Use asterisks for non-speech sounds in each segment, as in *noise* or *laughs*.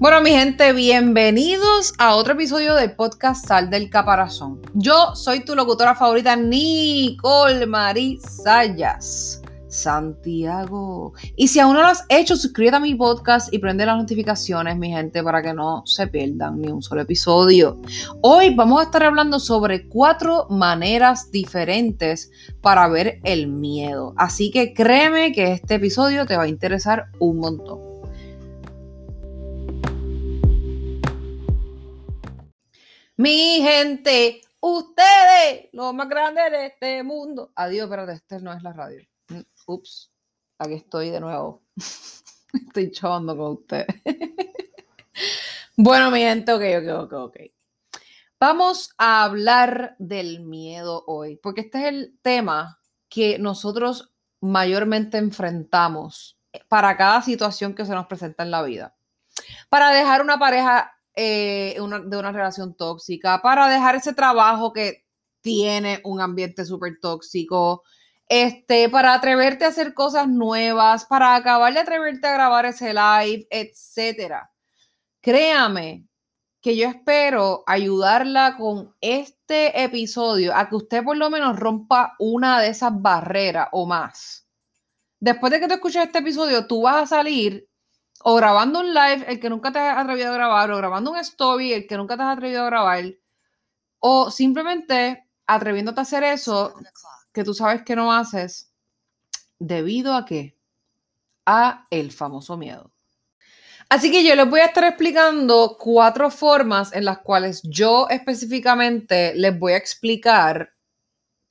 Bueno, mi gente, bienvenidos a otro episodio del podcast Sal del Caparazón. Yo soy tu locutora favorita, Nicole Marie Sayas. Santiago. Y si aún no lo has hecho, suscríbete a mi podcast y prende las notificaciones, mi gente, para que no se pierdan ni un solo episodio. Hoy vamos a estar hablando sobre cuatro maneras diferentes para ver el miedo. Así que créeme que este episodio te va a interesar un montón. Mi gente, ustedes, los más grandes de este mundo. Adiós, espérate, este no es la radio. Mm, ups, aquí estoy de nuevo. *laughs* Estoy chavando con ustedes. *laughs* bueno, mi gente, ok, ok, ok, ok. Vamos a hablar del miedo hoy, porque este es el tema que nosotros mayormente enfrentamos para cada situación que se nos presenta en la vida. Para dejar una pareja eh, de una relación tóxica, para dejar ese trabajo que tiene un ambiente súper tóxico, este, para atreverte a hacer cosas nuevas, para acabar de atreverte a grabar ese live, etcétera. Créame que yo espero ayudarla con este episodio a que usted por lo menos rompa una de esas barreras o más. Después de que te escuches este episodio, tú vas a salir o grabando un live, el que nunca te has atrevido a grabar, o grabando un story, el que nunca te has atrevido a grabar, o simplemente atreviéndote a hacer eso que tú sabes que no haces, debido a qué? A el famoso miedo. Así que yo les voy a estar explicando cuatro formas en las cuales yo específicamente les voy a explicar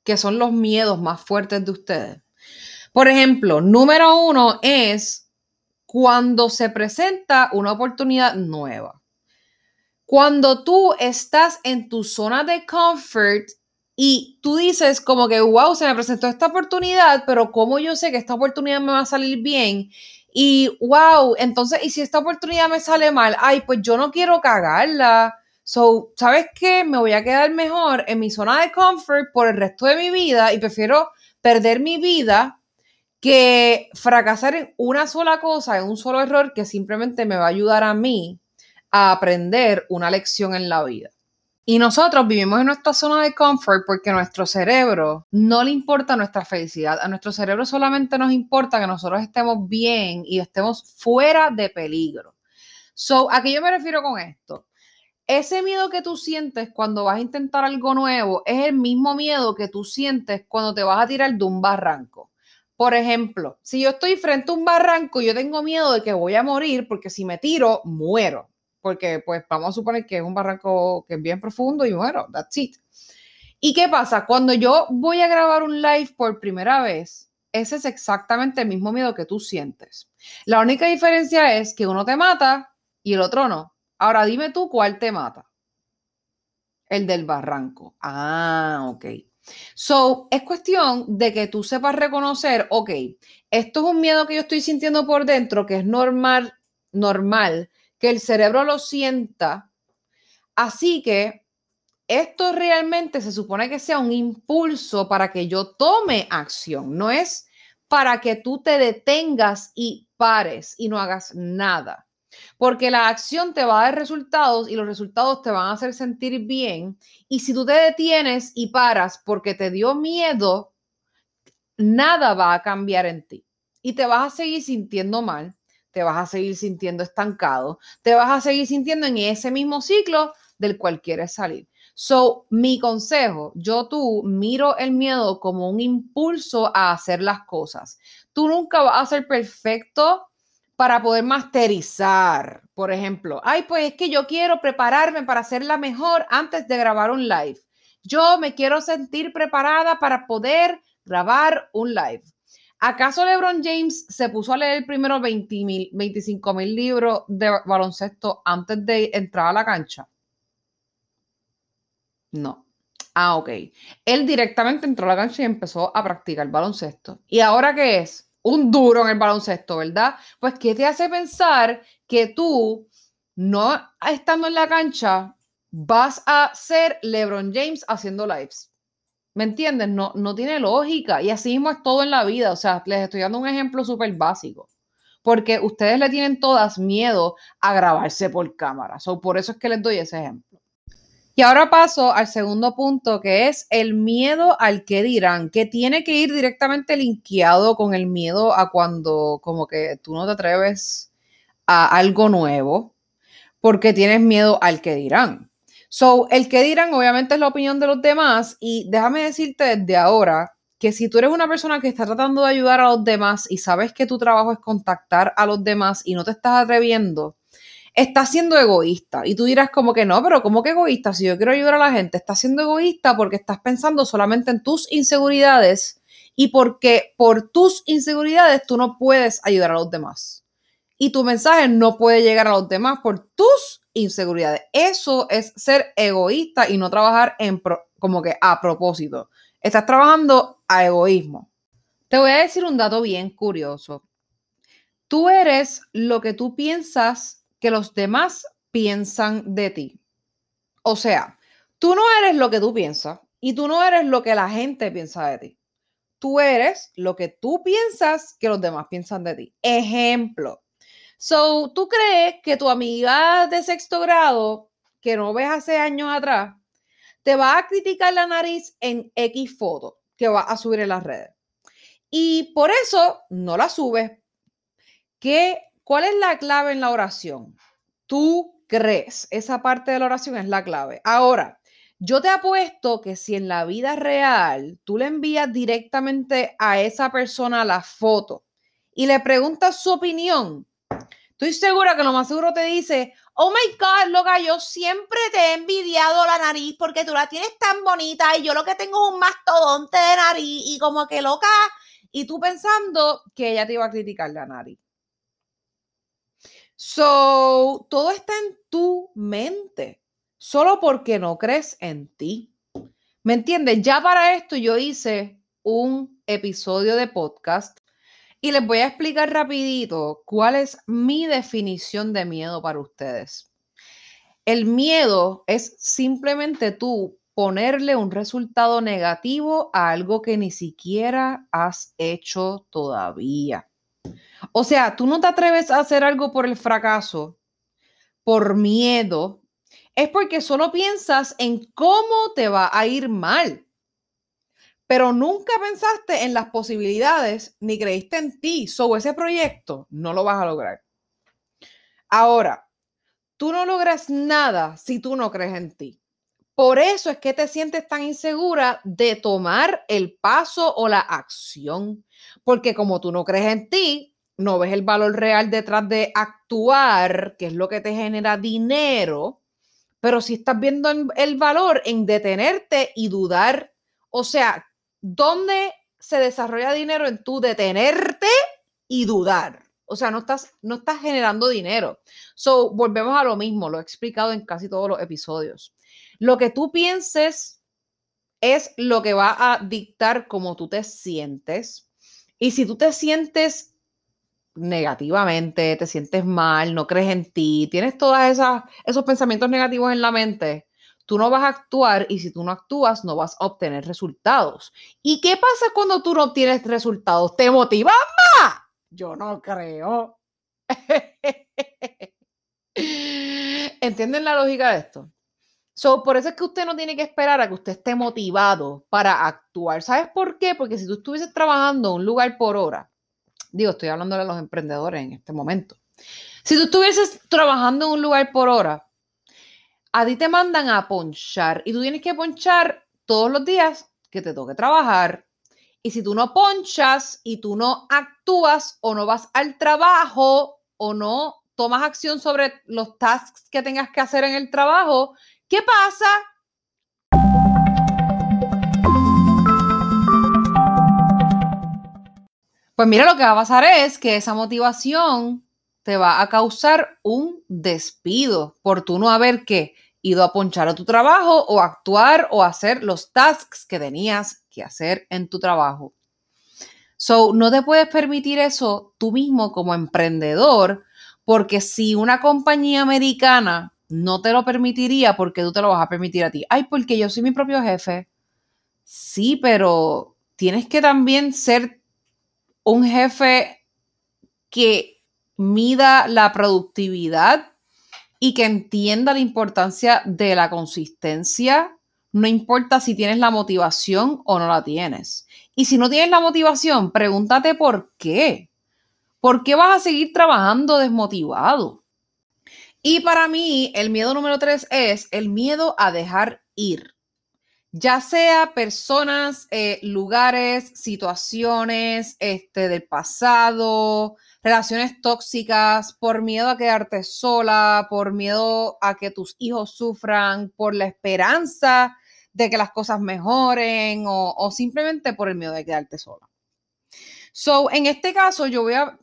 qué son los miedos más fuertes de ustedes. Por ejemplo, número uno es cuando se presenta una oportunidad nueva. Cuando tú estás en tu zona de comfort y tú dices como que, wow, se me presentó esta oportunidad, pero ¿cómo yo sé que esta oportunidad me va a salir bien? Y wow, entonces, ¿y si esta oportunidad me sale mal? Ay, pues yo no quiero cagarla. So, ¿sabes qué? Me voy a quedar mejor en mi zona de comfort por el resto de mi vida y prefiero perder mi vida que fracasar en una sola cosa, en un solo error, que simplemente me va a ayudar a mí a aprender una lección en la vida. Y nosotros vivimos en nuestra zona de confort porque a nuestro cerebro no le importa nuestra felicidad. A nuestro cerebro solamente nos importa que nosotros estemos bien y estemos fuera de peligro. So, ¿a qué yo me refiero con esto? Ese miedo que tú sientes cuando vas a intentar algo nuevo es el mismo miedo que tú sientes cuando te vas a tirar de un barranco. Por ejemplo, si yo estoy frente a un barranco, yo tengo miedo de que voy a morir porque si me tiro, muero. Porque, pues, vamos a suponer que es un barranco que es bien profundo y muero. That's it. ¿Y qué pasa? Cuando yo voy a grabar un live por primera vez, ese es exactamente el mismo miedo que tú sientes. La única diferencia es que uno te mata y el otro no. Ahora dime tú cuál te mata. El del barranco. Ah, ok. So, es cuestión de que tú sepas reconocer, ok, esto es un miedo que yo estoy sintiendo por dentro, que es normal, normal, que el cerebro lo sienta. Así que esto realmente se supone que sea un impulso para que yo tome acción, no es para que tú te detengas y pares y no hagas nada. Porque la acción te va a dar resultados y los resultados te van a hacer sentir bien. Y si tú te detienes y paras porque te dio miedo, nada va a cambiar en ti. Y te vas a seguir sintiendo mal, te vas a seguir sintiendo estancado, te vas a seguir sintiendo en ese mismo ciclo del cual quieres salir. So, mi consejo, yo tú miro el miedo como un impulso a hacer las cosas. Tú nunca vas a ser perfecto para poder masterizar. Por ejemplo, ay, pues es que yo quiero prepararme para hacerla mejor antes de grabar un live. Yo me quiero sentir preparada para poder grabar un live. ¿Acaso LeBron James se puso a leer primero 20 mil, 25 mil libros de baloncesto antes de entrar a la cancha? No. Ah, ok. Él directamente entró a la cancha y empezó a practicar baloncesto. ¿Y ahora qué es? Un duro en el baloncesto, ¿verdad? Pues, ¿qué te hace pensar que tú, no estando en la cancha, vas a ser LeBron James haciendo lives? ¿Me entiendes? No, no tiene lógica. Y así mismo es todo en la vida. O sea, les estoy dando un ejemplo súper básico. porque ustedes le tienen todas miedo a grabarse por cámara. So, por eso es que les doy ese ejemplo. Y ahora paso al segundo punto, que es el miedo al que dirán, que tiene que ir directamente linkeado con el miedo a cuando como que tú no te atreves a algo nuevo, porque tienes miedo al que dirán. So, el que dirán obviamente es la opinión de los demás y déjame decirte desde ahora que si tú eres una persona que está tratando de ayudar a los demás y sabes que tu trabajo es contactar a los demás y no te estás atreviendo, estás siendo egoísta. Y tú dirás como que no, pero ¿cómo que egoísta? Si yo quiero ayudar a la gente, estás siendo egoísta porque estás pensando solamente en tus inseguridades y porque por tus inseguridades tú no puedes ayudar a los demás. Y tu mensaje no puede llegar a los demás por tus inseguridades. Eso es ser egoísta y no trabajar en como que a propósito. Estás trabajando a egoísmo. Te voy a decir un dato bien curioso. Tú eres lo que tú piensas que los demás piensan de ti. O sea, tú no eres lo que tú piensas y tú no eres lo que la gente piensa de ti. Tú eres lo que tú piensas que los demás piensan de ti. Ejemplo. So, tú crees que tu amiga de sexto grado, que no ves hace años atrás, te va a criticar la nariz en X foto que va a subir en las redes. Y por eso no la subes. ¿Qué ¿Cuál es la clave en la oración? Tú crees. Esa parte de la oración es la clave. Ahora, yo te apuesto que si en la vida real tú le envías directamente a esa persona la foto y le preguntas su opinión, estoy segura que lo más seguro te dice, oh my God, loca, yo siempre te he envidiado la nariz porque tú la tienes tan bonita y yo lo que tengo es un mastodonte de nariz y como que loca, y tú pensando que ella te iba a criticar la nariz. So, todo está en tu mente, solo porque no crees en ti. ¿Me entiendes? Ya para esto yo hice un episodio de podcast y les voy a explicar rapidito cuál es mi definición de miedo para ustedes. El miedo es simplemente tú ponerle un resultado negativo a algo que ni siquiera has hecho todavía. O sea, tú no te atreves a hacer algo por el fracaso, por miedo, es porque solo piensas en cómo te va a ir mal. Pero nunca pensaste en las posibilidades ni creíste en ti. Sobre ese proyecto no lo vas a lograr. Ahora, tú no logras nada si tú no crees en ti. Por eso es que te sientes tan insegura de tomar el paso o la acción. Porque como tú no crees en ti, no ves el valor real detrás de actuar, que es lo que te genera dinero, pero si estás viendo el valor en detenerte y dudar. O sea, ¿dónde se desarrolla dinero en tu detenerte y dudar? O sea, no estás, no estás generando dinero. So, volvemos a lo mismo, lo he explicado en casi todos los episodios. Lo que tú pienses es lo que va a dictar cómo tú te sientes. Y si tú te sientes negativamente, te sientes mal, no crees en ti, tienes todos esos pensamientos negativos en la mente, tú no vas a actuar y si tú no actúas no vas a obtener resultados. ¿Y qué pasa cuando tú no obtienes resultados? ¿Te motivas más? Yo no creo. *laughs* ¿Entienden la lógica de esto? So, por eso es que usted no tiene que esperar a que usted esté motivado para actuar. ¿Sabes por qué? Porque si tú estuvieses trabajando un lugar por hora, Digo, estoy hablando de los emprendedores en este momento. Si tú estuvieses trabajando en un lugar por hora, a ti te mandan a ponchar y tú tienes que ponchar todos los días que te toque trabajar. Y si tú no ponchas y tú no actúas o no vas al trabajo o no tomas acción sobre los tasks que tengas que hacer en el trabajo, ¿qué pasa? Pues mira, lo que va a pasar es que esa motivación te va a causar un despido por tú no haber ido a ponchar a tu trabajo o actuar o hacer los tasks que tenías que hacer en tu trabajo. So, no te puedes permitir eso tú mismo como emprendedor, porque si una compañía americana no te lo permitiría, porque tú te lo vas a permitir a ti? Ay, porque yo soy mi propio jefe. Sí, pero tienes que también ser un jefe que mida la productividad y que entienda la importancia de la consistencia. No importa si tienes la motivación o no la tienes. Y si no tienes la motivación, pregúntate por qué. ¿Por qué vas a seguir trabajando desmotivado? Y para mí, el miedo número tres es el miedo a dejar ir. Ya sea personas, eh, lugares, situaciones este, del pasado, relaciones tóxicas, por miedo a quedarte sola, por miedo a que tus hijos sufran, por la esperanza de que las cosas mejoren o, simplemente por el miedo de quedarte sola. So, en este caso, yo voy a,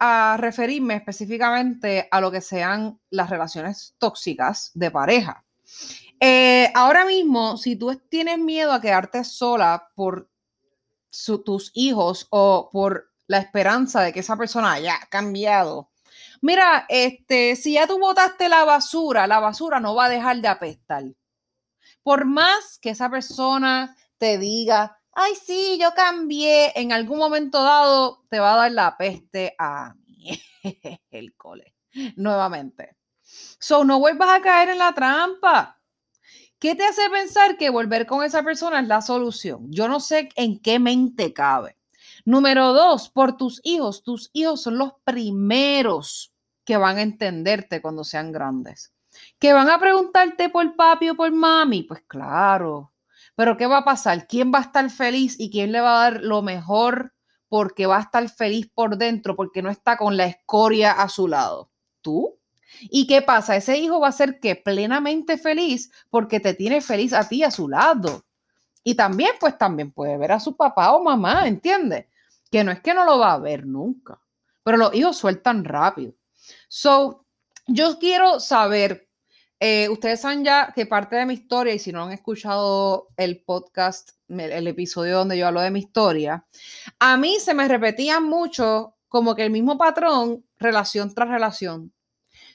a, referirme específicamente a lo que sean las relaciones tóxicas de pareja. Eh, ahora mismo, si tú tienes miedo a quedarte sola por tus hijos o por la esperanza de que esa persona haya cambiado. Mira, este, si ya tú botaste la basura, la basura no va a dejar de apestar. Por más que esa persona te diga, ay, sí, yo cambié, en algún momento dado te va a dar la peste a mí, *laughs* el cole, nuevamente. So, no vuelvas a caer en la trampa. ¿Qué te hace pensar que volver con esa persona es la solución? Yo no sé en qué mente cabe. Número dos, por tus hijos. Tus hijos son los primeros que van a entenderte cuando sean grandes. ¿Que van a preguntarte por papi o por mami? Pues claro. Pero ¿qué va a pasar? ¿Quién va a estar feliz y quién le va a dar lo mejor porque va a estar feliz por dentro, porque no está con la escoria a su lado? ¿Tú? ¿Y qué pasa? Ese hijo va a ser que plenamente feliz porque te tiene feliz a ti a su lado. Y también, pues también puede ver a su papá o mamá, ¿entiendes? Que no es que no lo va a ver nunca, pero los hijos sueltan rápido. So, yo quiero saber, eh, ustedes saben ya que parte de mi historia, y si no han escuchado el podcast, el, episodio donde yo hablo de mi historia, a mí se me repetía mucho como que el mismo patrón, relación tras relación,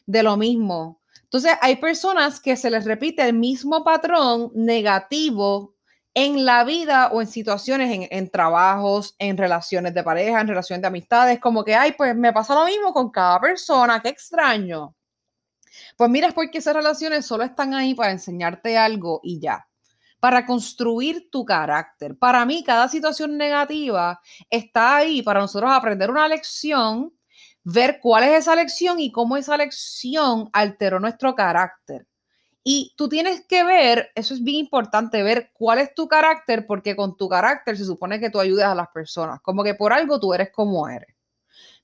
de lo mismo. Entonces, hay personas que se les repite el mismo patrón negativo en la vida o en situaciones, en, trabajos, en relaciones de pareja, en relaciones de amistades, como que, ay, pues me pasa lo mismo con cada persona, qué extraño. Pues mira, es porque esas relaciones solo están ahí para enseñarte algo y ya, para construir tu carácter. Para mí, cada situación negativa está ahí para nosotros aprender una lección, ver cuál es esa lección y cómo esa lección alteró nuestro carácter. Y tú tienes que ver, eso es bien importante, ver cuál es tu carácter, porque con tu carácter se supone que tú ayudas a las personas, como que por algo tú eres como eres.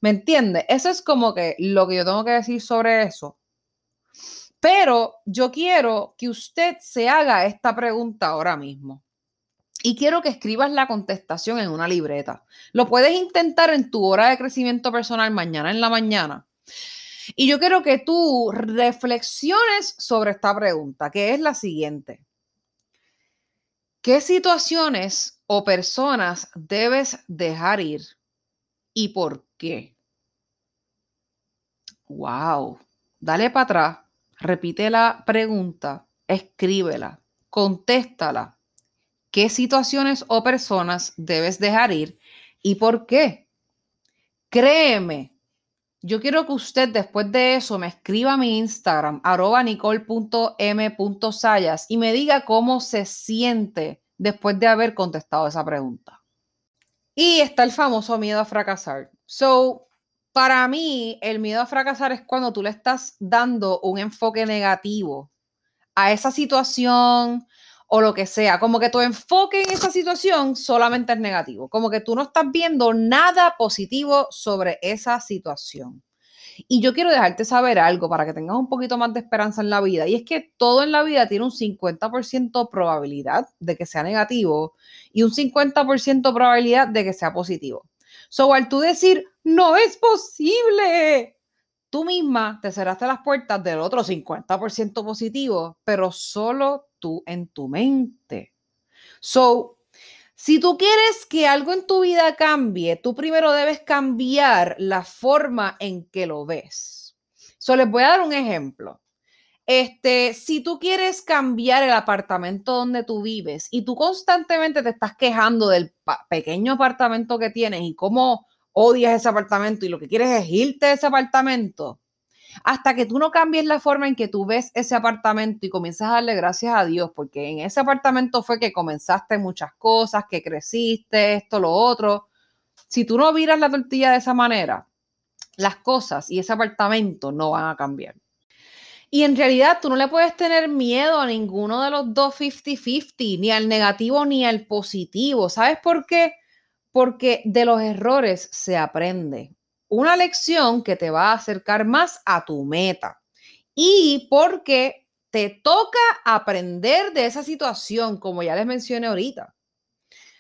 ¿Me entiendes? Eso es como que lo que yo tengo que decir sobre eso. Pero yo quiero que usted se haga esta pregunta ahora mismo. Y quiero que escribas la contestación en una libreta. Lo puedes intentar en tu hora de crecimiento personal mañana en la mañana. Y yo quiero que tú reflexiones sobre esta pregunta, que es la siguiente. ¿Qué situaciones o personas debes dejar ir y por qué? Wow. Dale para atrás, repite la pregunta, escríbela, contéstala. ¿Qué situaciones o personas debes dejar ir y por qué? Créeme yo quiero que usted después de eso me escriba a mi Instagram, arroba nicole.m.sayas, y me diga cómo se siente después de haber contestado esa pregunta. Y está el famoso miedo a fracasar. So, para mí, el miedo a fracasar es cuando tú le estás dando un enfoque negativo a esa situación, o lo que sea, como que tu enfoque en esa situación solamente es negativo, como que tú no estás viendo nada positivo sobre esa situación. Y yo quiero dejarte saber algo para que tengas un poquito más de esperanza en la vida, y es que todo en la vida tiene un 50% probabilidad de que sea negativo y un 50% probabilidad de que sea positivo. So, al tú decir, no es posible, tú misma te cerraste las puertas del otro 50% positivo, pero solo tú en tu mente. So, si tú quieres que algo en tu vida cambie, tú primero debes cambiar la forma en que lo ves. So, les voy a dar un ejemplo. Este, si tú quieres cambiar el apartamento donde tú vives y tú constantemente te estás quejando del pequeño apartamento que tienes y cómo odias ese apartamento y lo que quieres es irte de ese apartamento, hasta que tú no cambies la forma en que tú ves ese apartamento y comienzas a darle gracias a Dios, porque en ese apartamento fue que comenzaste muchas cosas, que creciste, esto, lo otro. Si tú no miras la tortilla de esa manera, las cosas y ese apartamento no van a cambiar. Y en realidad tú no le puedes tener miedo a ninguno de los dos 50-50, ni al negativo ni al positivo. ¿Sabes por qué? Porque de los errores se aprende. Una lección que te va a acercar más a tu meta. Y porque te toca aprender de esa situación, como ya les mencioné ahorita.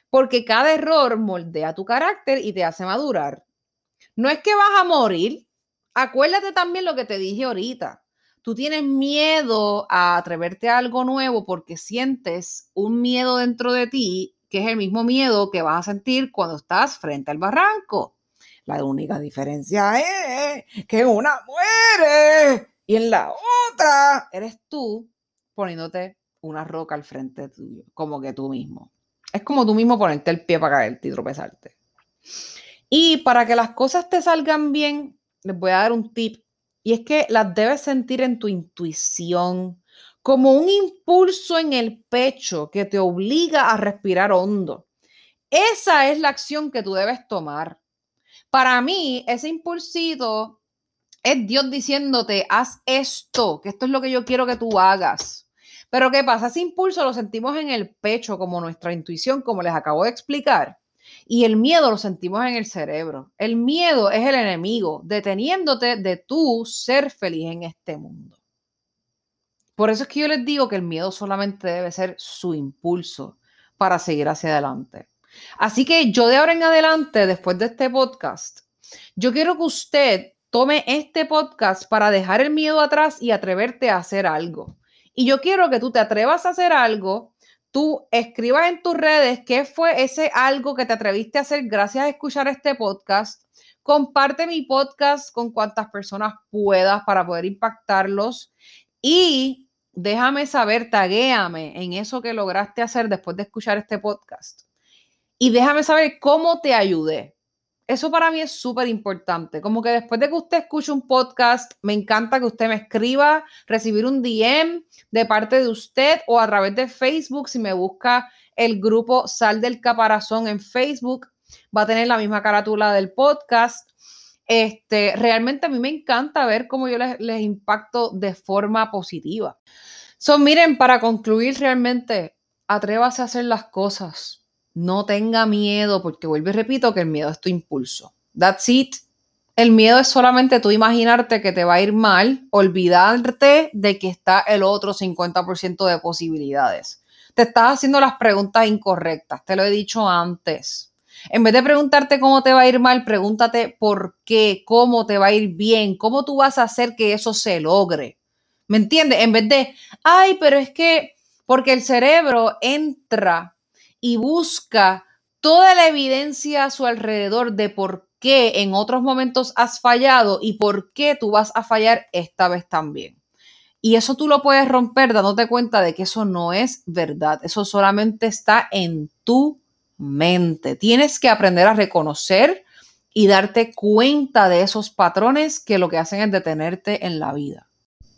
Porque cada error moldea tu carácter y te hace madurar. No es que vas a morir. Acuérdate también lo que te dije ahorita. Tú tienes miedo a atreverte a algo nuevo porque sientes un miedo dentro de ti que es el mismo miedo que vas a sentir cuando estás frente al barranco. La única diferencia es que una muere y en la otra eres tú poniéndote una roca al frente tuyo, como que tú mismo. Es como tú mismo ponerte el pie para caerte y tropezarte. Y para que las cosas te salgan bien, les voy a dar un tip. Y es que las debes sentir en tu intuición, como un impulso en el pecho que te obliga a respirar hondo. Esa es la acción que tú debes tomar. Para mí, ese impulsito es Dios diciéndote, haz esto, que esto es lo que yo quiero que tú hagas. Pero ¿qué pasa? Ese impulso lo sentimos en el pecho, como nuestra intuición, como les acabo de explicar. Y el miedo lo sentimos en el cerebro. El miedo es el enemigo, deteniéndote de tú ser feliz en este mundo. Por eso es que yo les digo que el miedo solamente debe ser su impulso para seguir hacia adelante. Así que yo de ahora en adelante, después de este podcast, yo quiero que usted tome este podcast para dejar el miedo atrás y atreverte a hacer algo. Y yo quiero que tú te atrevas a hacer algo tú escribas en tus redes qué fue ese algo que te atreviste a hacer gracias a escuchar este podcast. Comparte mi podcast con cuantas personas puedas para poder impactarlos y déjame saber, taguéame en eso que lograste hacer después de escuchar este podcast. Y déjame saber cómo te ayudé. Eso para mí es súper importante. Como que después de que usted escuche un podcast, me encanta que usted me escriba, recibir un DM de parte de usted o a través de Facebook, si me busca el grupo Sal del Caparazón en Facebook, va a tener la misma carátula del podcast. Este, realmente a mí me encanta ver cómo yo les, impacto de forma positiva. Son, miren, para concluir realmente, atrévase a hacer las cosas no tenga miedo, porque vuelvo y repito que el miedo es tu impulso. That's it. El miedo es solamente tú imaginarte que te va a ir mal, olvidarte de que está el otro 50% de posibilidades. Te estás haciendo las preguntas incorrectas, te lo he dicho antes. En vez de preguntarte cómo te va a ir mal, pregúntate por qué, cómo te va a ir bien, cómo tú vas a hacer que eso se logre. ¿Me entiendes? En vez de, ay, pero es que, porque el cerebro entra y busca toda la evidencia a su alrededor de por qué en otros momentos has fallado y por qué tú vas a fallar esta vez también. Y eso tú lo puedes romper dándote cuenta de que eso no es verdad, eso solamente está en tu mente. Tienes que aprender a reconocer y darte cuenta de esos patrones que lo que hacen es detenerte en la vida.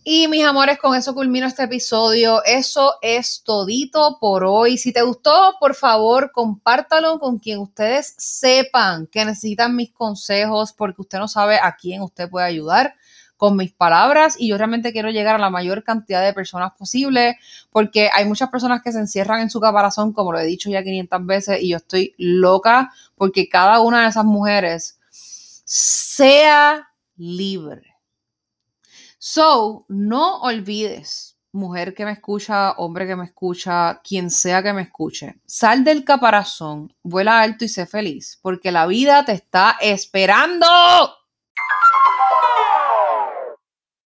Y mis amores, con eso culmino este episodio. Eso es todito por hoy. Si te gustó, por favor, compártalo con quien ustedes sepan que necesitan mis consejos, porque usted no sabe a quién usted puede ayudar con mis palabras y yo realmente quiero llegar a la mayor cantidad de personas posible porque hay muchas personas que se encierran en su caparazón, como lo he dicho ya 500 veces, y yo estoy loca porque cada una de esas mujeres sea libre So, no olvides, mujer que me escucha, hombre que me escucha, quien sea que me escuche, sal del caparazón, vuela alto y sé feliz, porque la vida te está esperando.